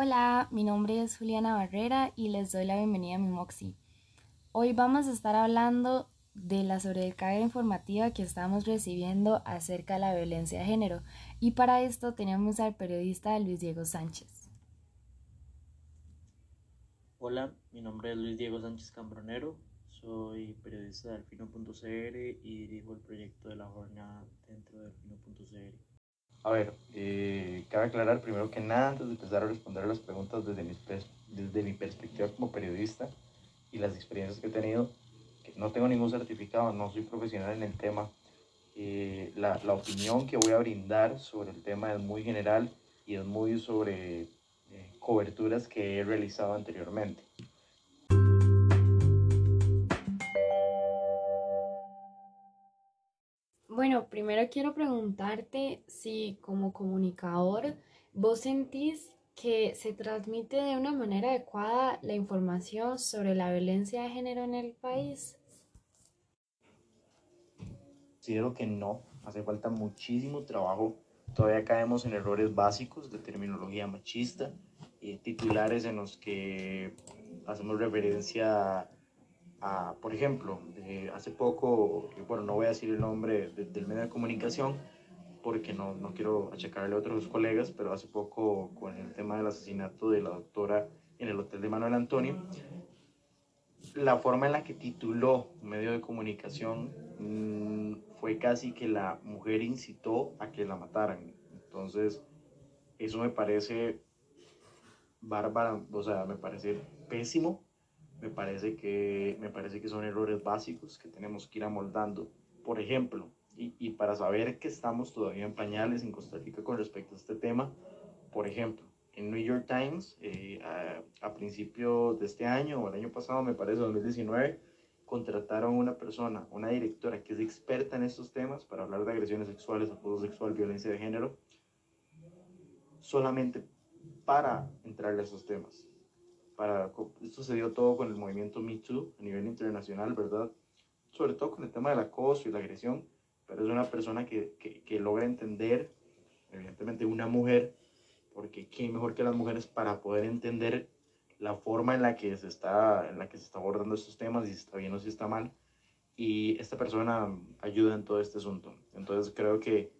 Hola, mi nombre es Juliana Barrera y les doy la bienvenida a mi Moxie. Hoy vamos a estar hablando de la sobrecarga informativa que estamos recibiendo acerca de la violencia de género y para esto tenemos al periodista Luis Diego Sánchez. Hola, mi nombre es Luis Diego Sánchez Cambronero, soy periodista de Alfino.cr y dirijo el proyecto de la jornada dentro de Alfino.cr. A ver, eh, cabe aclarar primero que nada, antes de empezar a responder a las preguntas desde mi, desde mi perspectiva como periodista y las experiencias que he tenido, que no tengo ningún certificado, no soy profesional en el tema. Eh, la, la, opinión que voy a brindar sobre el tema es muy general y es muy sobre eh, coberturas que he realizado anteriormente. Bueno, primero quiero preguntarte si como comunicador vos sentís que se transmite de una manera adecuada la información sobre la violencia de género en el país. Considero que no, hace falta muchísimo trabajo. Todavía caemos en errores básicos de terminología machista y titulares en los que hacemos referencia por ejemplo, hace poco, bueno, no voy a decir el nombre del medio de comunicación porque no, no quiero achacarle a otros colegas, pero hace poco con el tema del asesinato de la doctora en el hotel de Manuel Antonio, la forma en la que tituló medio de comunicación mm, fue casi que la mujer incitó a que la mataran. Entonces, eso me parece bárbara, o sea, me parece pésimo me parece que, me parece que son errores básicos que tenemos que ir amoldando. Por ejemplo, y, y, para saber que estamos todavía en pañales en Costa Rica con respecto a este tema, por ejemplo, en New York Times, eh, a, a principios de este año o el año pasado, me parece 2019, contrataron una persona, una directora que es experta en estos temas para hablar de agresiones sexuales, acoso sexual, violencia de género, solamente para entrarle a esos temas para, esto se dio todo con el movimiento Me Too a nivel internacional, ¿verdad? Sobre todo con el tema del acoso y la agresión, pero es una persona que, que, que logra entender, evidentemente una mujer, porque qué mejor que las mujeres para poder entender la forma en la que se está, en la que se está abordando estos temas, si está bien o si está mal, y esta persona ayuda en todo este asunto. Entonces creo que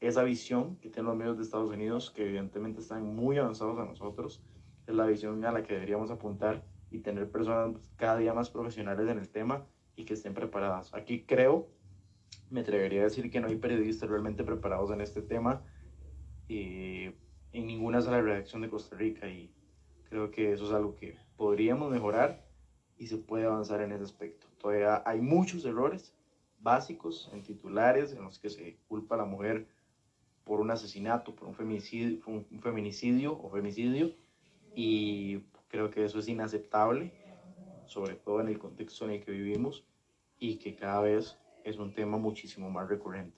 esa visión que tienen los medios de Estados Unidos, que evidentemente están muy avanzados a nosotros, es la visión a la que deberíamos apuntar y tener personas cada día más profesionales en el tema y que estén preparadas. Aquí creo, me atrevería a decir que no hay periodistas realmente preparados en este tema eh, en ninguna sala de redacción de Costa Rica y creo que eso es algo que podríamos mejorar y se puede avanzar en ese aspecto. Todavía hay muchos errores básicos en titulares en los que se culpa a la mujer por un asesinato, por un feminicidio, un feminicidio o femicidio y creo que eso es inaceptable, sobre todo en el contexto en el que vivimos y que cada vez es un tema muchísimo más recurrente.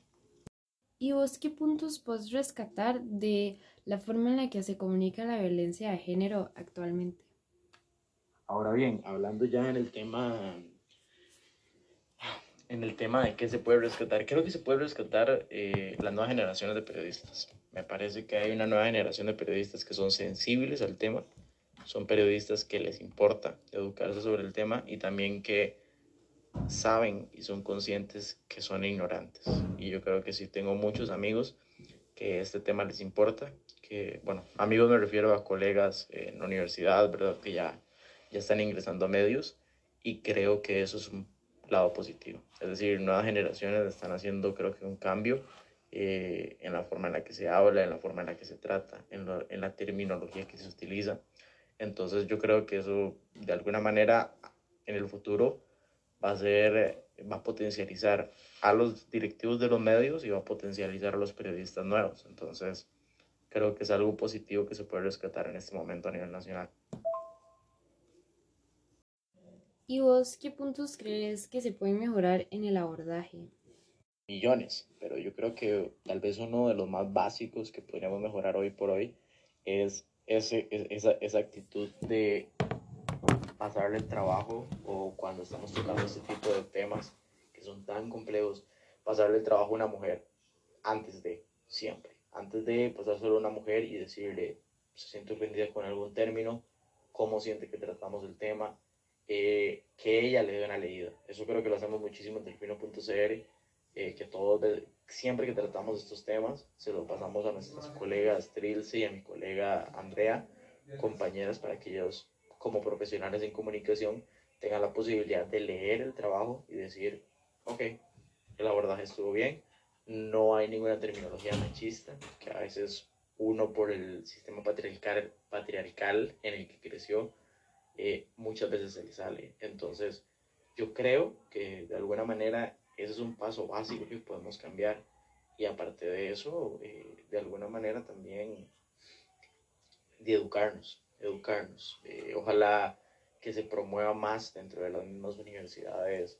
¿Y vos qué puntos puedes rescatar de la forma en la que se comunica la violencia de género actualmente? Ahora bien, hablando ya en el tema en el tema de qué se puede rescatar, creo que se puede rescatar eh, las nuevas generaciones de periodistas. Me parece que hay una nueva generación de periodistas que son sensibles al tema, son periodistas que les importa educarse sobre el tema y también que saben y son conscientes que son ignorantes. Y yo creo que sí tengo muchos amigos que este tema les importa, que, bueno, amigos me refiero a colegas en la universidad, ¿verdad? Que ya, ya están ingresando a medios y creo que eso es un lado positivo. Es decir, nuevas generaciones están haciendo creo que un cambio eh, en la forma en la que se habla, en la forma en la que se trata, en, en la terminología que se utiliza. Entonces yo creo que eso de alguna manera en el futuro va a ser, va a potencializar a los directivos de los medios y va a potencializar a los periodistas nuevos. Entonces creo que es algo positivo que se puede rescatar en este momento a nivel nacional. ¿Y vos qué puntos crees que se pueden mejorar en el abordaje? millones, pero yo creo que tal vez uno de los más básicos que podríamos mejorar hoy por hoy es esa actitud de pasarle el trabajo o cuando estamos tocando este tipo de temas que son tan complejos, pasarle el trabajo a una mujer antes de, siempre, antes de pasárselo a una mujer y decirle, se siente ofendida con algún término, cómo siente que tratamos el tema, eh, que ella le dé una leída. Eso creo que lo hacemos muchísimo en delfino.cr, eh, que todos, siempre que tratamos estos temas, se lo pasamos a nuestras colegas Trilce y a mi colega Andrea, compañeras, para que ellos, como profesionales en comunicación, tengan la posibilidad de leer el trabajo y decir, ok, el abordaje estuvo bien, no hay ninguna terminología machista, que a veces uno por el sistema patriarcal, patriarcal en el que creció, eh, muchas veces se le sale. Entonces, yo creo que de alguna manera ese es un paso básico que podemos cambiar. Y aparte de eso, eh, de alguna manera también de educarnos, educarnos. Eh, ojalá que se promueva más dentro de las mismas universidades,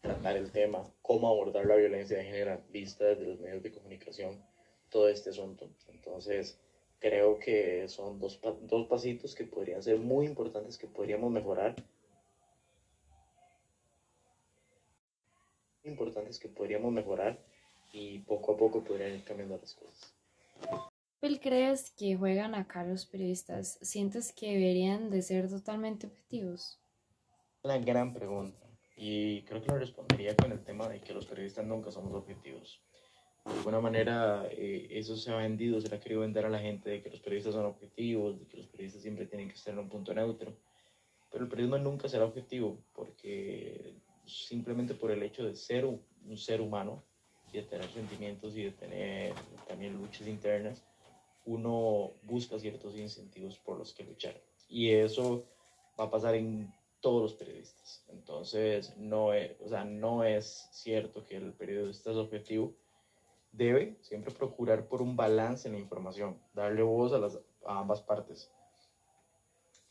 tratar el tema, cómo abordar la violencia de género vista desde los medios de comunicación todo este asunto. Entonces, creo que son dos, dos pasitos que podrían ser muy importantes, que podríamos mejorar. Importantes que podríamos mejorar y poco a poco podrían ir cambiando las cosas. ¿Cuál crees que juegan acá los periodistas? ¿Sientes que deberían de ser totalmente objetivos? Una gran pregunta y creo que lo respondería con el tema de que los periodistas nunca somos objetivos de alguna manera eh, eso se ha vendido, se le ha querido vender a la gente de que los periodistas son objetivos, de que los periodistas siempre tienen que estar en un punto neutro. Pero el periodismo nunca será objetivo porque simplemente por el hecho de ser un, ser humano y de tener sentimientos y de tener también luchas internas, uno busca ciertos incentivos por los que luchar. Y eso va a pasar en todos los periodistas. Entonces, no es, o sea, no es cierto que el periodista es objetivo debe siempre procurar por un balance en la información, darle voz a, las, ambas partes.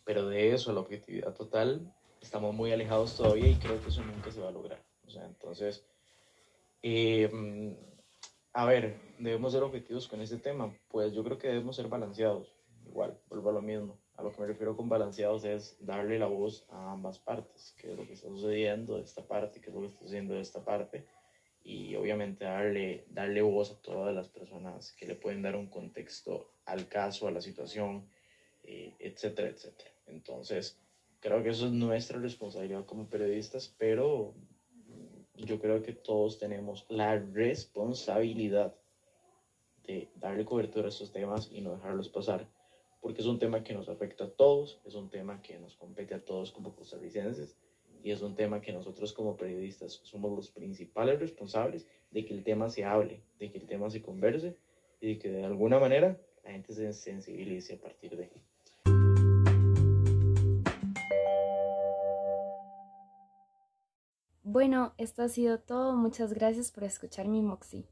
Pero de eso, a la objetividad total, estamos muy alejados todavía y creo que eso nunca se va a lograr. O sea, entonces, em, a ver, debemos ser objetivos con este tema. Pues yo creo que debemos ser balanceados. Igual, vuelvo a lo mismo. A lo que me refiero con balanceados es darle la voz a ambas partes, qué es lo que está sucediendo de esta parte, qué es lo que está sucediendo de esta parte y obviamente darle, darle voz a todas las personas que le pueden dar un contexto al caso, a la situación, eh, etcétera, etcétera. Entonces, creo que eso es nuestra responsabilidad como periodistas, pero yo creo que todos tenemos la responsabilidad de darle cobertura a estos temas y no dejarlos pasar, porque es un tema que nos afecta a todos, es un tema que nos compete a todos como costarricenses y es un tema que nosotros como periodistas somos los principales responsables de que el tema se hable, de que el tema se converse y de que de alguna manera la gente se sensibilice a partir de ahí. Bueno, esto ha sido todo. Muchas gracias por escuchar mi Moxie.